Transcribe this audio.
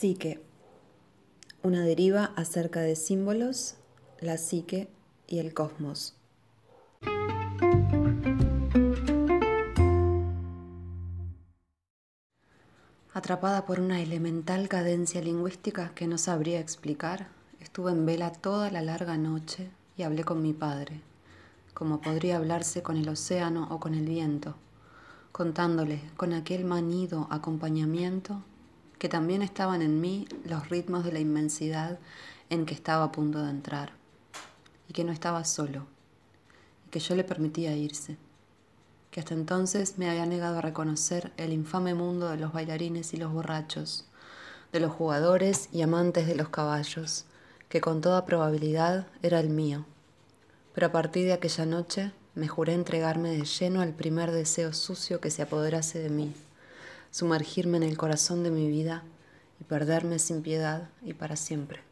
Psique. Una deriva acerca de símbolos, la psique y el cosmos. Atrapada por una elemental cadencia lingüística que no sabría explicar, estuve en vela toda la larga noche y hablé con mi padre, como podría hablarse con el océano o con el viento, contándole con aquel manido acompañamiento que también estaban en mí los ritmos de la inmensidad en que estaba a punto de entrar, y que no estaba solo, y que yo le permitía irse, que hasta entonces me había negado a reconocer el infame mundo de los bailarines y los borrachos, de los jugadores y amantes de los caballos, que con toda probabilidad era el mío. Pero a partir de aquella noche me juré entregarme de lleno al primer deseo sucio que se apoderase de mí sumergirme en el corazón de mi vida y perderme sin piedad y para siempre.